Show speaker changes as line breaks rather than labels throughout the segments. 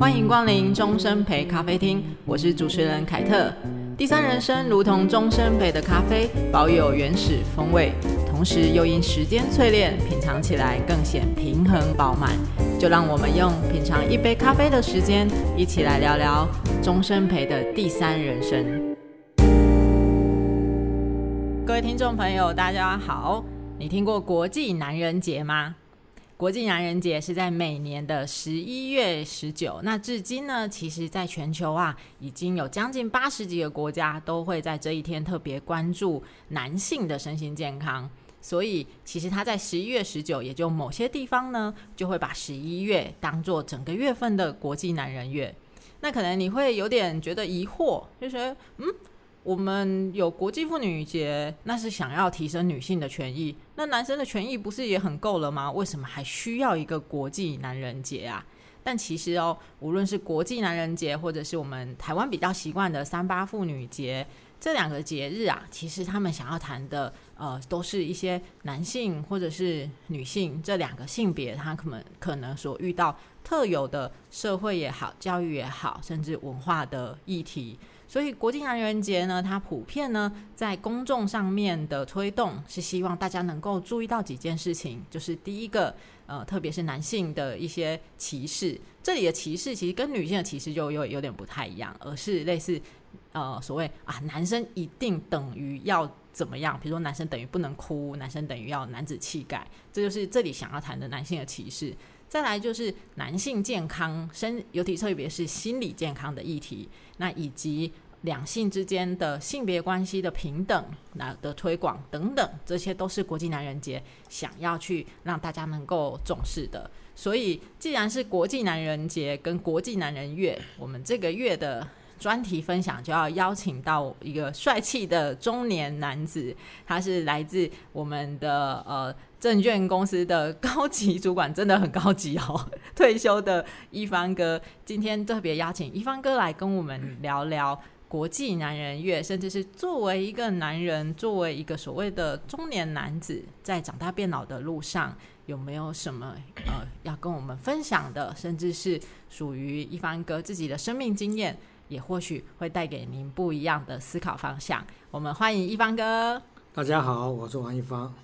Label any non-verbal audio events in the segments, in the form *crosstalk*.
欢迎光临终身陪咖啡厅，我是主持人凯特。第三人生如同终身陪的咖啡，保有原始风味，同时又因时间淬炼，品尝起来更显平衡饱满。就让我们用品尝一杯咖啡的时间，一起来聊聊终身陪的第三人生。各位听众朋友，大家好，你听过国际男人节吗？国际男人节是在每年的十一月十九。那至今呢，其实在全球啊，已经有将近八十几个国家都会在这一天特别关注男性的身心健康。所以，其实他在十一月十九，也就某些地方呢，就会把十一月当做整个月份的国际男人月。那可能你会有点觉得疑惑，就觉得嗯。我们有国际妇女节，那是想要提升女性的权益。那男生的权益不是也很够了吗？为什么还需要一个国际男人节啊？但其实哦，无论是国际男人节，或者是我们台湾比较习惯的三八妇女节，这两个节日啊，其实他们想要谈的，呃，都是一些男性或者是女性这两个性别，他可能可能所遇到特有的社会也好、教育也好，甚至文化的议题。所以国际男人节呢，它普遍呢在公众上面的推动是希望大家能够注意到几件事情，就是第一个，呃，特别是男性的一些歧视，这里的歧视其实跟女性的歧视就有有点不太一样，而是类似呃所谓啊，男生一定等于要怎么样，比如说男生等于不能哭，男生等于要男子气概，这就是这里想要谈的男性的歧视。再来就是男性健康，身尤其特别是心理健康的议题，那以及两性之间的性别关系的平等那的推广等等，这些都是国际男人节想要去让大家能够重视的。所以，既然是国际男人节跟国际男人月，我们这个月的专题分享就要邀请到一个帅气的中年男子，他是来自我们的呃。证券公司的高级主管真的很高级哦，*laughs* 退休的一方哥，今天特别邀请一方哥来跟我们聊聊国际男人月，甚至是作为一个男人，作为一个所谓的中年男子，在长大变老的路上，有没有什么呃要跟我们分享的，甚至是属于一方哥自己的生命经验，也或许会带给您不一样的思考方向。我们欢迎一方哥。
大家好，我是王一方。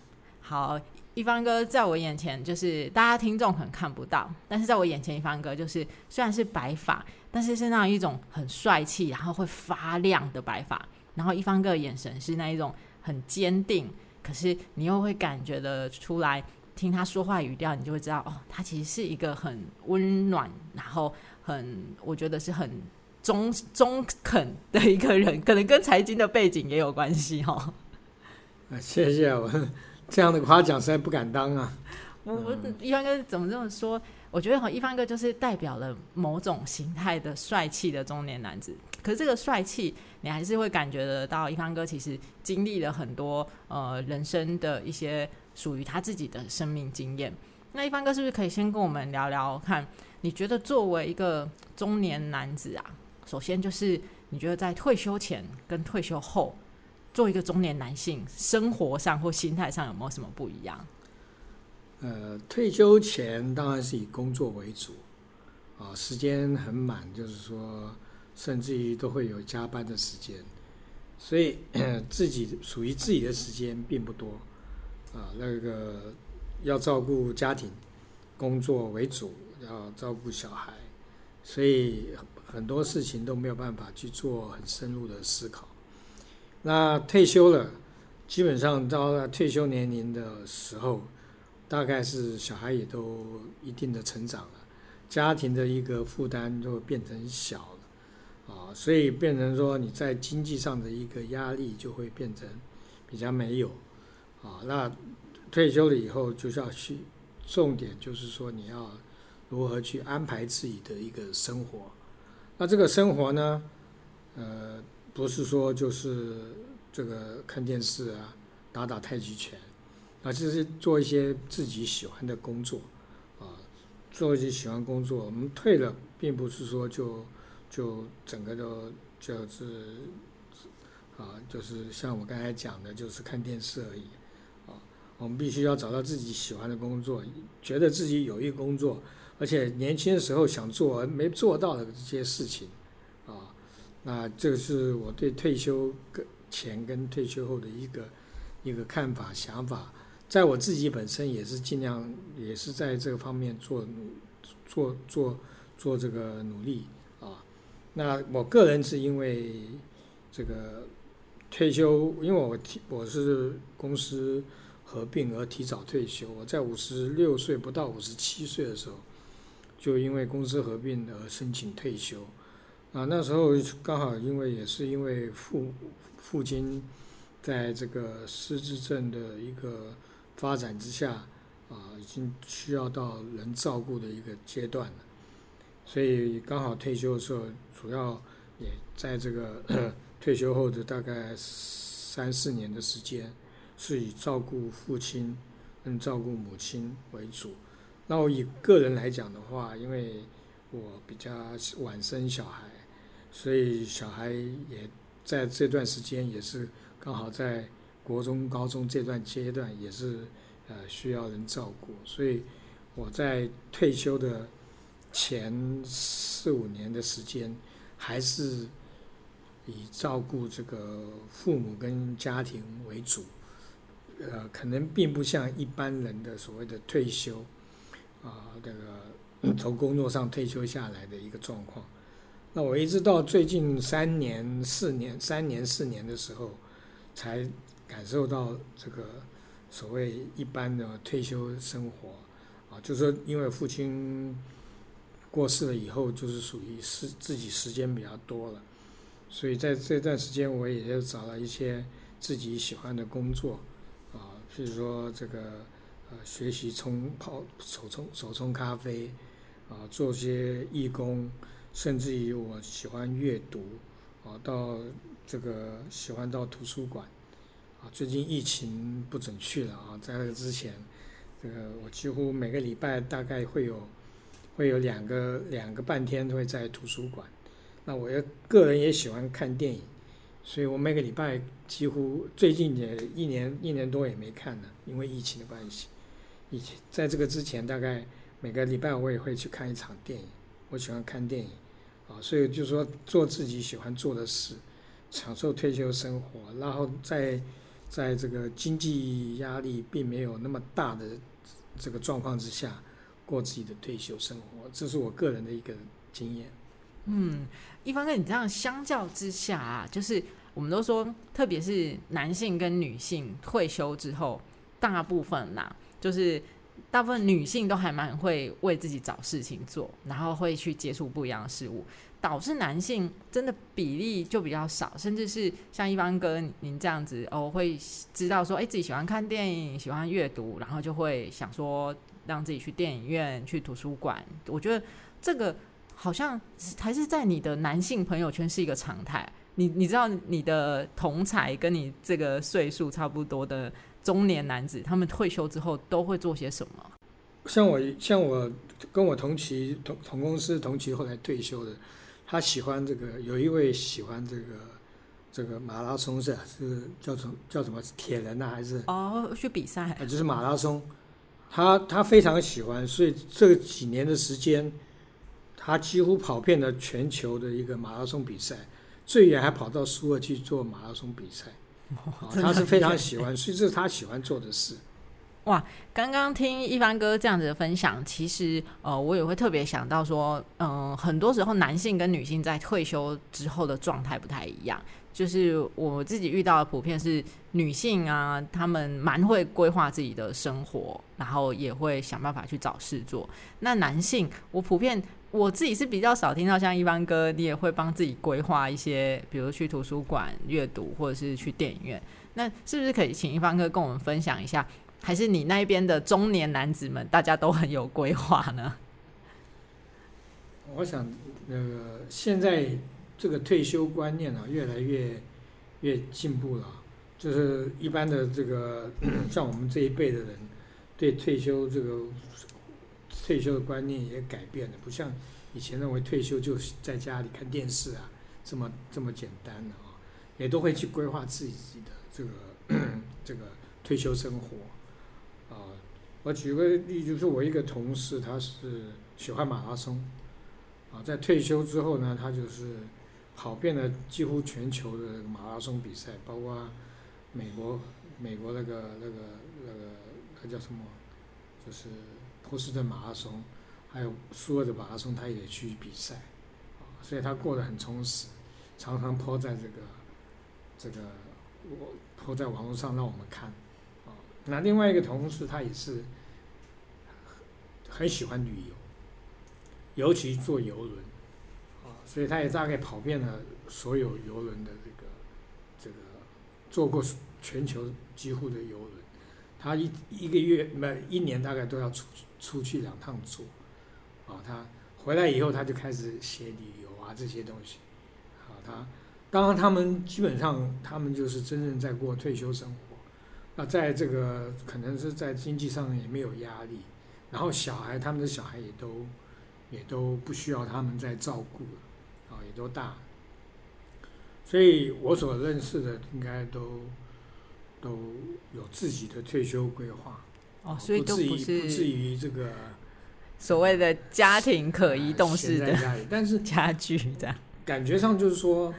好。一方哥在我眼前，就是大家听众可能看不到，但是在我眼前，一方哥就是虽然是白发，但是是那一种很帅气，然后会发亮的白发。然后一方哥的眼神是那一种很坚定，可是你又会感觉得出来，听他说话语调，你就会知道哦，他其实是一个很温暖，然后很我觉得是很中中肯的一个人，可能跟财经的背景也有关系哦。*laughs*
谢谢我。这样的夸奖实在不敢当啊！
我我一帆哥怎么这么说？我觉得哈，一帆哥就是代表了某种形态的帅气的中年男子。可是这个帅气，你还是会感觉得到，一帆哥其实经历了很多呃人生的一些属于他自己的生命经验。那一帆哥是不是可以先跟我们聊聊看？你觉得作为一个中年男子啊，首先就是你觉得在退休前跟退休后。做一个中年男性，生活上或心态上有没有什么不一样？
呃，退休前当然是以工作为主，啊，时间很满，就是说，甚至于都会有加班的时间，所以 *clears throat* 自己属于自己的时间并不多，啊，那个要照顾家庭，工作为主，要照顾小孩，所以很多事情都没有办法去做很深入的思考。那退休了，基本上到了退休年龄的时候，大概是小孩也都一定的成长了，家庭的一个负担就变成小了，啊，所以变成说你在经济上的一个压力就会变成比较没有，啊，那退休了以后就是要去，重点就是说你要如何去安排自己的一个生活，那这个生活呢，呃。不是说就是这个看电视啊，打打太极拳，啊，就是做一些自己喜欢的工作，啊，做一些喜欢工作。我们退了，并不是说就就整个都就是啊，就是像我刚才讲的，就是看电视而已，啊，我们必须要找到自己喜欢的工作，觉得自己有一工作而且年轻的时候想做而没做到的这些事情，啊，那这是我对退休前跟退休后的一个一个看法想法，在我自己本身也是尽量也是在这个方面做做做做这个努力啊。那我个人是因为这个退休，因为我我是公司合并而提早退休，我在五十六岁不到五十七岁的时候。就因为公司合并而申请退休，啊，那时候刚好因为也是因为父父亲在这个失智症的一个发展之下，啊，已经需要到人照顾的一个阶段了，所以刚好退休的时候，主要也在这个 *coughs* 退休后的大概三四年的时间，是以照顾父亲跟照顾母亲为主。那我以个人来讲的话，因为我比较晚生小孩，所以小孩也在这段时间也是刚好在国中、高中这段阶段也是呃需要人照顾，所以我在退休的前四五年的时间，还是以照顾这个父母跟家庭为主，呃，可能并不像一般人的所谓的退休。啊，这个从工作上退休下来的一个状况，那我一直到最近三年、四年、三年、四年的时候，才感受到这个所谓一般的退休生活。啊，就是说，因为父亲过世了以后，就是属于是自己时间比较多了，所以在这段时间，我也就找了一些自己喜欢的工作。啊，譬如说这个。呃，学习冲泡手冲手冲咖啡，啊，做些义工，甚至于我喜欢阅读，啊，到这个喜欢到图书馆，啊，最近疫情不准去了啊，在那个之前，这个我几乎每个礼拜大概会有会有两个两个半天都会在图书馆。那我也个人也喜欢看电影，所以我每个礼拜几乎最近也一年一年多也没看了，因为疫情的关系。以前在这个之前，大概每个礼拜我也会去看一场电影。我喜欢看电影，啊，所以就说做自己喜欢做的事，享受退休生活，然后在在这个经济压力并没有那么大的这个状况之下，过自己的退休生活，这是我个人的一个经验。
嗯，一方面你这样相较之下啊，就是我们都说，特别是男性跟女性退休之后，大部分啦。就是大部分女性都还蛮会为自己找事情做，然后会去接触不一样的事物，导致男性真的比例就比较少，甚至是像一般哥您这样子哦，会知道说，哎，自己喜欢看电影，喜欢阅读，然后就会想说让自己去电影院、去图书馆。我觉得这个好像还是在你的男性朋友圈是一个常态。你你知道你的同才跟你这个岁数差不多的。中年男子，他们退休之后都会做些什么？
像我，像我跟我同期同同公司同期后来退休的，他喜欢这个，有一位喜欢这个这个马拉松是是叫什么叫什么铁人呢、啊？还是
哦去比赛？
就是马拉松，他他非常喜欢，所以这几年的时间，他几乎跑遍了全球的一个马拉松比赛，最远还跑到苏俄去做马拉松比赛。*laughs* 哦、他是非常喜欢，*laughs* 所以这是他喜欢做的事。
哇，刚刚听一帆哥这样子的分享，其实呃，我也会特别想到说，嗯、呃，很多时候男性跟女性在退休之后的状态不太一样。就是我自己遇到的普遍是女性啊，她们蛮会规划自己的生活，然后也会想办法去找事做。那男性，我普遍。我自己是比较少听到像一帆哥，你也会帮自己规划一些，比如去图书馆阅读，或者是去电影院。那是不是可以请一帆哥跟我们分享一下？还是你那边的中年男子们，大家都很有规划呢？*laughs*
我想，那个现在这个退休观念啊，越来越越进步了。就是一般的这个，*clears throat* 像我们这一辈的人，对退休这个。退休的观念也改变了，不像以前认为退休就在家里看电视啊，这么这么简单的啊，也都会去规划自己的这个 *clears throat* 这个退休生活啊。我举个例，就是我一个同事，他是喜欢马拉松，啊，在退休之后呢，他就是跑遍了几乎全球的马拉松比赛，包括美国美国那个那个那个那叫什么，就是波士顿马拉松，还有苏尔的马拉松，他也去比赛，所以他过得很充实，常常抛在这个这个我抛在网络上让我们看，啊，那另外一个同事他也是很喜欢旅游。尤其坐游轮，所以他也大概跑遍了所有游轮的这个这个，坐过全球几乎的游轮，他一一个月每一年大概都要出出去两趟坐，啊，他回来以后他就开始写旅游啊这些东西，啊，他当然他们基本上他们就是真正在过退休生活，那在这个可能是在经济上也没有压力，然后小孩他们的小孩也都。也都不需要他们再照顾了，啊，也都大，所以我所认识的应该都都有自己的退休规划。
哦，所以都不是
不至于这个
所谓的家庭可移动式的，
但是 *laughs*
家具这样
感觉上就是说，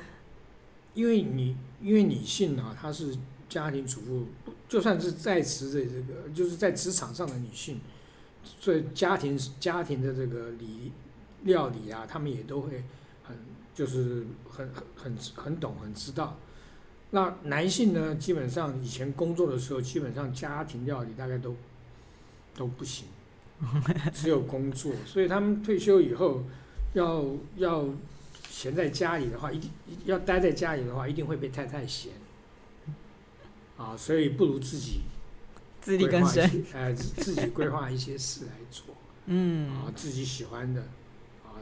因为你因为女性啊，她是家庭主妇，就算是在职的这个，就是在职场上的女性。所以家庭家庭的这个理料理啊，他们也都会很就是很很很很懂很知道。那男性呢，基本上以前工作的时候，基本上家庭料理大概都都不行，*laughs* 只有工作。所以他们退休以后要要闲在家里的话，一定要待在家里的话，一定会被太太嫌。啊，所以不如自己。
自力更生，
呃，自己规划一些事来做，*laughs* 嗯，啊，自己喜欢的，啊，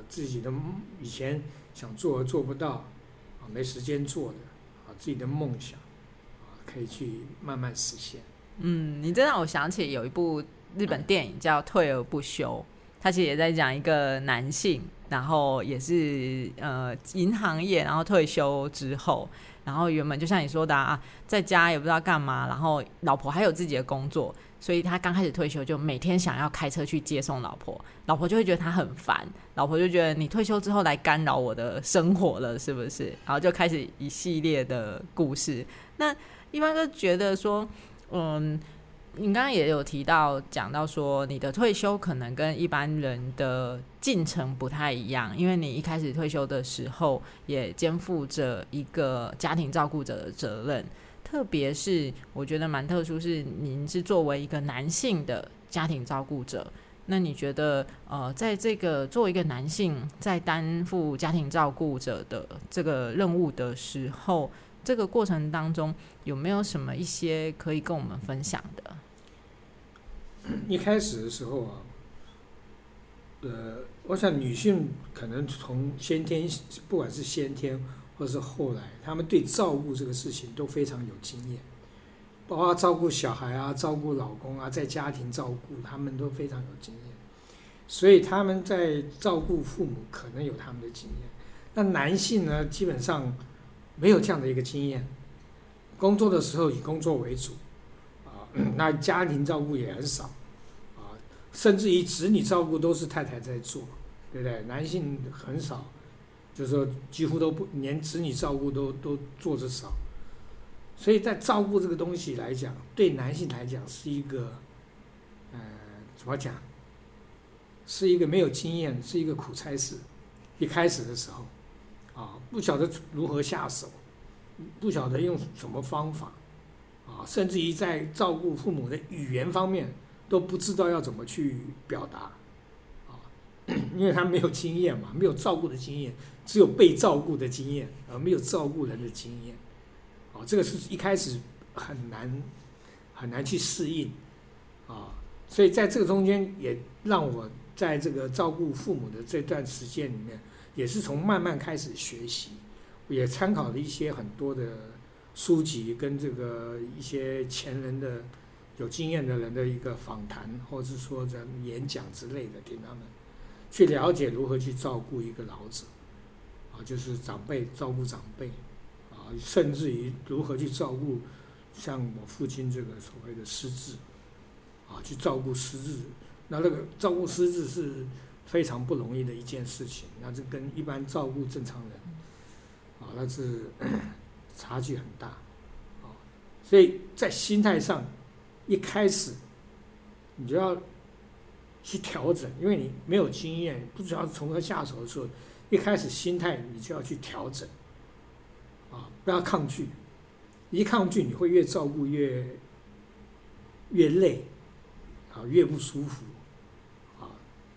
自己的以前想做而做不到，啊，没时间做的，啊，自己的梦想，啊，可以去慢慢实现。
嗯，你这让我想起有一部日本电影叫《退而不休》，他其实也在讲一个男性，然后也是呃银行业，然后退休之后。然后原本就像你说的啊，在家也不知道干嘛，然后老婆还有自己的工作，所以他刚开始退休就每天想要开车去接送老婆，老婆就会觉得他很烦，老婆就觉得你退休之后来干扰我的生活了，是不是？然后就开始一系列的故事。那一般都觉得说，嗯。你刚刚也有提到讲到说，你的退休可能跟一般人的进程不太一样，因为你一开始退休的时候也肩负着一个家庭照顾者的责任，特别是我觉得蛮特殊，是您是作为一个男性的家庭照顾者，那你觉得呃，在这个作为一个男性在担负家庭照顾者的这个任务的时候，这个过程当中有没有什么一些可以跟我们分享的？
一开始的时候啊，呃，我想女性可能从先天，不管是先天或是后来，她们对照顾这个事情都非常有经验，包括照顾小孩啊、照顾老公啊，在家庭照顾，她们都非常有经验，所以他们在照顾父母可能有他们的经验。那男性呢，基本上没有这样的一个经验，工作的时候以工作为主啊。*clears throat* 那家庭照顾也很少，甚至于子女照顾都是太太在做，对不对？男性很少，就是说几乎都不连子女照顾都都做的少，所以在照顾这个东西来讲，对男性来讲是一个，呃，怎么讲？是一个没有经验，是一个苦差事。一开始的时候，啊，不晓得如何下手，不晓得用什么方法。啊，甚至于在照顾父母的语言方面都不知道要怎么去表达，啊，*clears throat* 因为他没有经验嘛，没有照顾的经验，只有被照顾的经验，而没有照顾人的经验，啊，这个是一开始很难很难去适应，啊，所以在这个中间也让我在这个照顾父母的这段时间里面，也是从慢慢开始学习，也参考了一些很多的。书籍跟这个一些前人的有经验的人的一个访谈，或者是说在演讲之类的，听他们去了解如何去照顾一个老者，啊，就是长辈照顾长辈，啊，甚至于如何去照顾像我父亲这个所谓的失智，啊，去照顾失智，那那个照顾失智是非常不容易的一件事情，那这跟一般照顾正常人啊，那是 *clears throat* 差距很大啊。所以在心态上，一开始你就要去调整，因为你没有经验，不知道从何下手的时候，一开始心态你就要去调整。啊，不要抗拒，一抗拒你会越照顾越越累啊，越不舒服啊，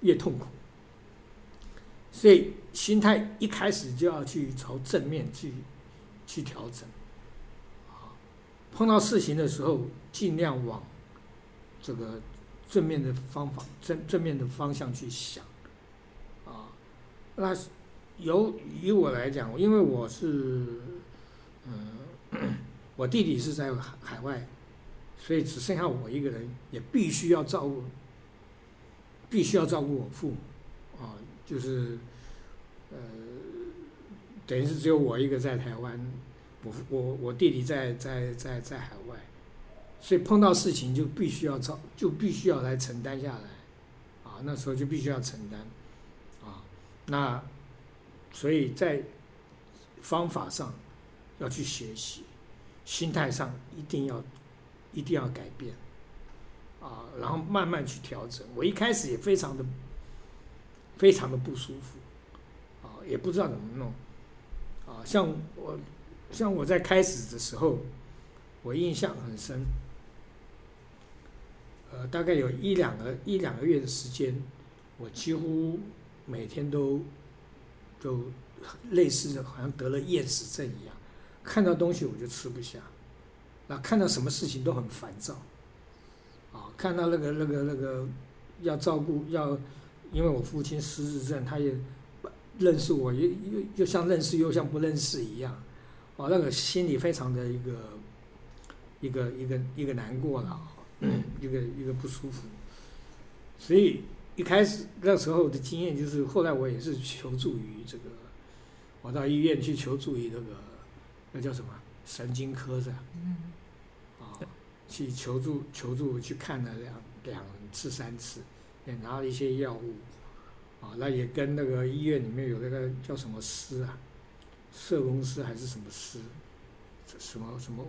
越痛苦。所以心态一开始就要去朝正面去去调整，啊，碰到事情的时候尽量往这个正面的方法、正正面的方向去想，啊，那由于我来讲，因为我是嗯，我弟弟是在海海外，所以只剩下我一个人，也必须要照顾，必须要照顾我父母，啊。就是，呃，等于是只有我一个在台湾，我我我弟弟在在在在海外，所以碰到事情就必须要照，就必须要来承担下来，啊，那时候就必须要承担，啊，那，所以在方法上要去学习，心态上一定要一定要改变，啊，然后慢慢去调整。我一开始也非常的。非常的不舒服，啊，也不知道怎么弄，啊，像我，像我在开始的时候，我印象很深，呃，大概有一两个一两个月的时间，我几乎每天都，就类似的，好像得了厌食症一样，看到东西我就吃不下，那看到什么事情都很烦躁，啊，看到那个那个那个要照顾要。因为我父亲失智症，他也认识我，又又又像认识又像不认识一样，啊，那个心里非常的一个一个一个一个难过了，一个一个不舒服。所以一开始那时候的经验就是，后来我也是求助于这个，我到医院去求助于那个那叫什么神经科是吧？啊，去求助求助去看了两两次三次。也拿了一些药物，啊，那也跟那个医院里面有那个叫什么师啊，社工师还是什么师，什么什么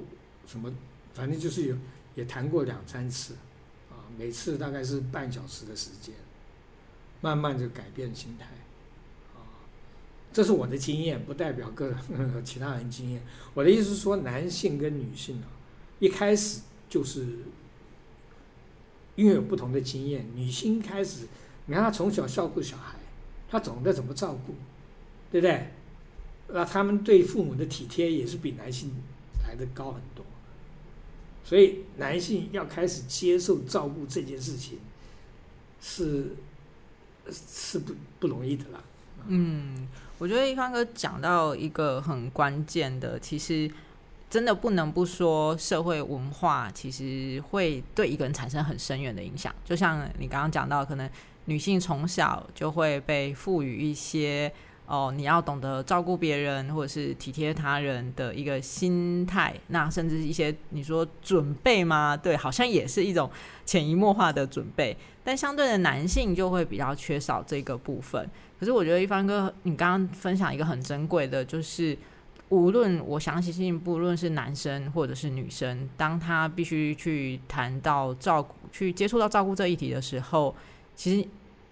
什么，反正就是有也谈过两三次，啊，每次大概是半小时的时间，慢慢就改变心态，啊，这是我的经验，不代表个 *laughs* 其他人经验。我的意思是说，男性跟女性啊，一开始就是。因为有不同的经验，女性开始，你看她从小照顾小孩，她懂得怎么照顾，对不对？那他们对父母的体贴也是比男性来的高很多，所以男性要开始接受照顾这件事情，是是不不容易的啦。
嗯，我觉得一康哥讲到一个很关键的，其实。真的不能不说，社会文化其实会对一个人产生很深远的影响。就像你刚刚讲到，可能女性从小就会被赋予一些哦，你要懂得照顾别人或者是体贴他人的一个心态。那甚至一些你说准备吗？对，好像也是一种潜移默化的准备。但相对的，男性就会比较缺少这个部分。可是我觉得一帆哥，你刚刚分享一个很珍贵的，就是。无论我相信，不论是男生或者是女生，当他必须去谈到照顾、去接触到照顾这一题的时候，其实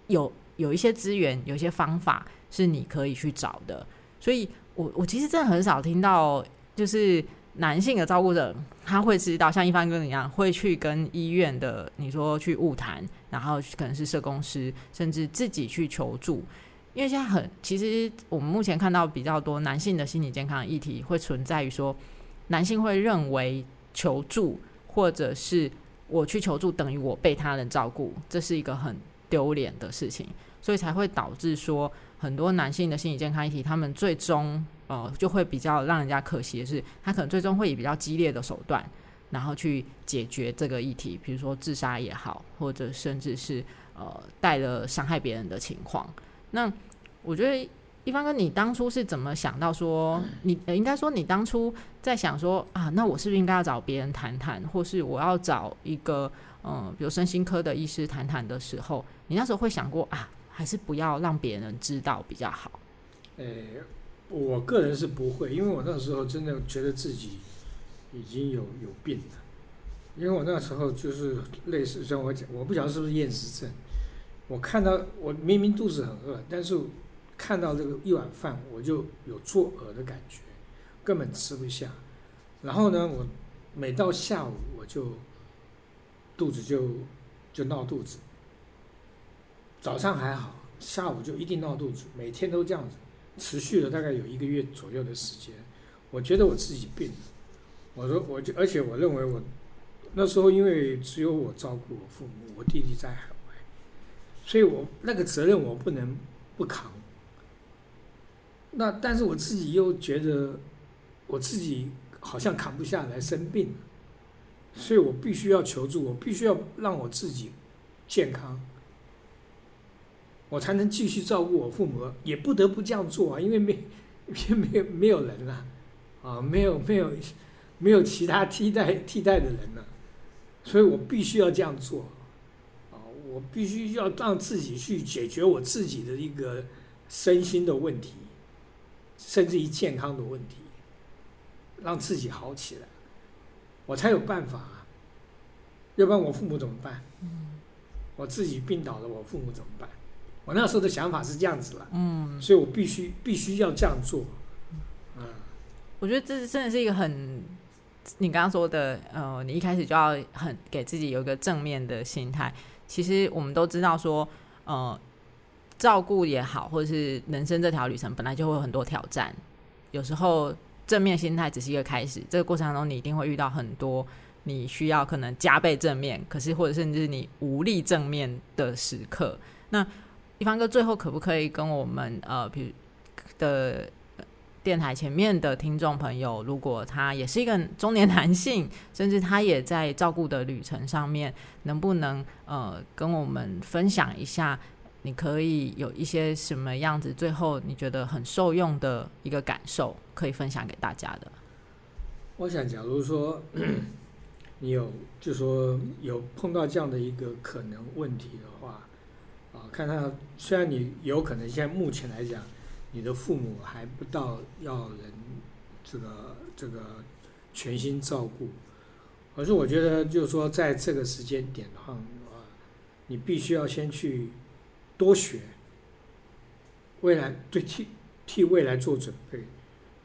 有有一些资源、有一些方法是你可以去找的。所以我我其实真的很少听到，就是男性的照顾者他会知道，像一帆哥一样，会去跟医院的你说去晤谈，然后可能是社工师，甚至自己去求助。因为现在很，其实我们目前看到比较多男性的心理健康议题会存在于说，男性会认为求助或者是我去求助等于我被他人照顾，这是一个很丢脸的事情，所以才会导致说很多男性的心理健康议题，他们最终呃就会比较让人家可惜的是，他可能最终会以比较激烈的手段，然后去解决这个议题，比如说自杀也好，或者甚至是呃带了伤害别人的情况，那。我觉得一帆哥，你当初是怎么想到说，你应该说你当初在想说啊，那我是不是应该要找别人谈谈，或是我要找一个嗯，比如身心科的医师谈谈的时候，你那时候会想过啊，还是不要让别人知道比较好？
诶，我个人是不会，因为我那时候真的觉得自己已经有有病了。因为我那时候就是类似像我讲，我不晓得是不是厌食症。我看到我明明肚子很饿，但是看到这个一碗饭，我就有作呕的感觉，根本吃不下。然后呢，我每到下午我就肚子就就闹肚子。早上还好，下午就一定闹肚子，每天都这样子，持续了大概有一个月左右的时间。我觉得我自己病了。我说我就，而且我认为我。那时候因为只有我照顾我父母，我弟弟在海外，所以我那个责任我不能不扛。那但是我自己又觉得我自己好像扛不下来，生病，所以我必须要求助，我必须要让我自己健康，我才能继续照顾我父母，也不得不这样做啊，因为没，因 *laughs* 为没有没有人了，啊，没有没有没有其他替代替代的人了。所以我必须要这样做，啊，我必须要让自己去解决我自己的一个身心的问题，甚至于健康的问题，让自己好起来，我才有办法啊。要不然我父母怎么办？我自己病倒了，我父母怎么办？我那时候的想法是这样子了，嗯，所以我必须必须要这样做，嗯，
我觉得这真的是一个很。你刚刚说的，呃，你一开始就要很给自己有一个正面的心态。其实我们都知道说，呃，照顾也好，或者是人生这条旅程本来就会有很多挑战。有时候正面心态只是一个开始，这个过程当中你一定会遇到很多你需要可能加倍正面，可是或者甚至你无力正面的时刻。那一帆哥最后可不可以跟我们呃，比如的。电台前面的听众朋友，如果他也是一个中年男性，*laughs* 甚至他也在照顾的旅程上面，能不能呃跟我们分享一下？你可以有一些什么样子？最后你觉得很受用的一个感受，可以分享给大家的。
我想，假如说 *clears throat* 你有，就说有碰到这样的一个可能问题的话，啊，看他虽然你有可能现在目前来讲。你的父母还不到要人这个这个全心照顾，可是我觉得就是说，在这个时间点的话啊，你必须要先去多学，未来对替替未来做准备，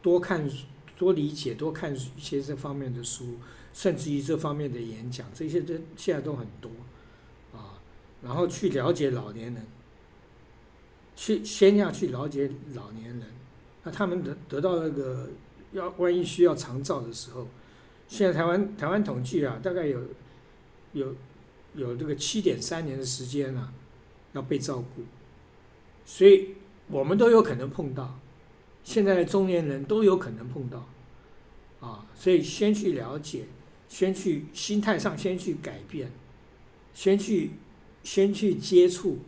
多看多理解多看一些这方面的书，甚至于这方面的演讲，这些都现在都很多，然后去了解老年人。去先要去了解老年人，那他们得得到那个要万一需要长照的时候，现在台湾台湾统计啊，大概有有有这个七点三年的时间啊，要被照顾，所以我们都有可能碰到，现在的中年人都有可能碰到，啊，所以先去了解，先去心态上先去改变，先去先去接触。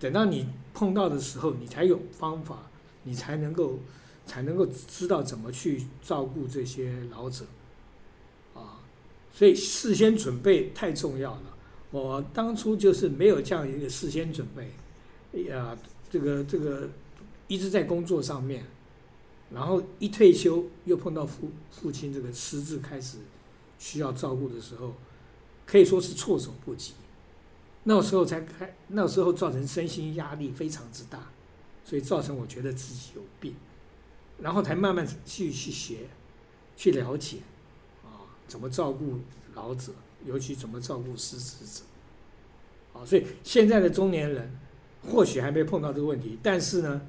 等到你碰到的时候，你才有方法，你才能够才能够知道怎么去照顾这些老者，啊，所以事先准备太重要了。我当初就是没有这样一个事先准备，呀，这个这个一直在工作上面，然后一退休又碰到父父亲这个失智开始需要照顾的时候，可以说是措手不及。那时候才开，那时候造成身心压力非常之大，所以造成我觉得自己有病，然后才慢慢去去学，去了解，啊，怎么照顾老者，尤其怎么照顾失智者，啊，所以现在的中年人或许还没碰到这个问题，但是呢，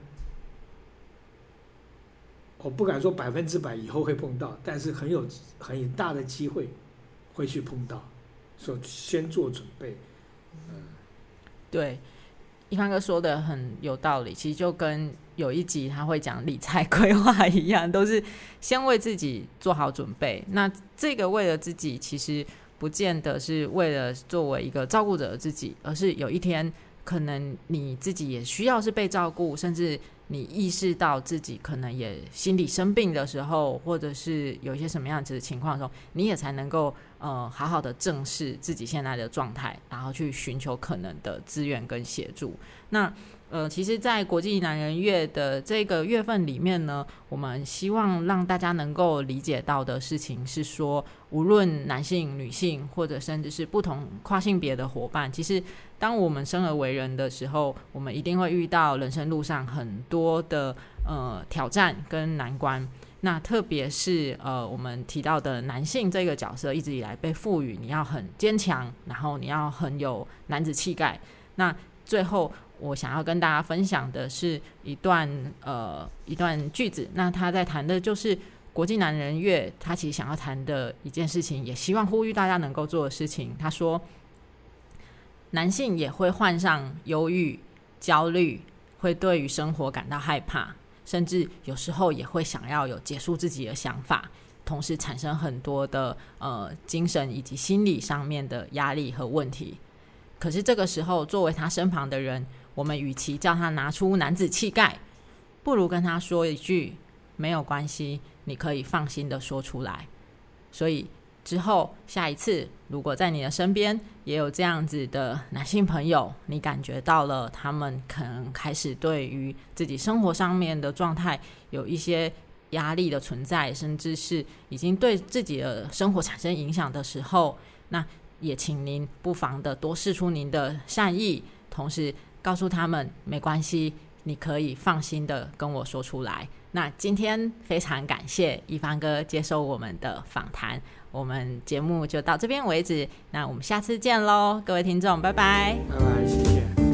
我不敢说百分之百以后会碰到，但是很有很大的机会会去碰到，所以先做准备。
对，一帆哥说的很有道理。其实就跟有一集他会讲理财 *laughs* 规划一样，都是先为自己做好准备。那这个为了自己，其实不见得是为了作为一个照顾者的自己，而是有一天可能你自己也需要是被照顾，甚至你意识到自己可能也心理生病的时候，或者是有一些什么样子的情况的时候，你也才能够呃好好的正视自己现在的状态，然后去寻求可能的资源跟协助。那呃，其实，在国际男人月的这个月份里面呢，我们希望让大家能够理解到的事情是说，无论男性、女性，或者甚至是不同跨性别的伙伴，其实当我们生而为人的时候，我们一定会遇到人生路上很多的呃挑战跟难关。那特别是呃，我们提到的男性这个角色，一直以来被赋予你要很坚强，然后你要很有男子气概。那最后。我想要跟大家分享的是一段呃一段句子，那他在谈的就是国际男人月，他其实想要谈的一件事情，也希望呼吁大家能够做的事情。他说，男性也会患上忧郁、焦虑，会对于生活感到害怕，甚至有时候也会想要有结束自己的想法，同时产生很多的呃精神以及心理上面的压力和问题。可是这个时候，作为他身旁的人，我们与其叫他拿出男子气概，不如跟他说一句：“没有关系，你可以放心的说出来。”所以之后下一次，如果在你的身边也有这样子的男性朋友，你感觉到了他们可能开始对于自己生活上面的状态有一些压力的存在，甚至是已经对自己的生活产生影响的时候，那也请您不妨的多释出您的善意，同时。告诉他们没关系，你可以放心的跟我说出来。那今天非常感谢一帆哥接受我们的访谈，我们节目就到这边为止。那我们下次见喽，各位听众，拜拜，
拜拜，谢谢。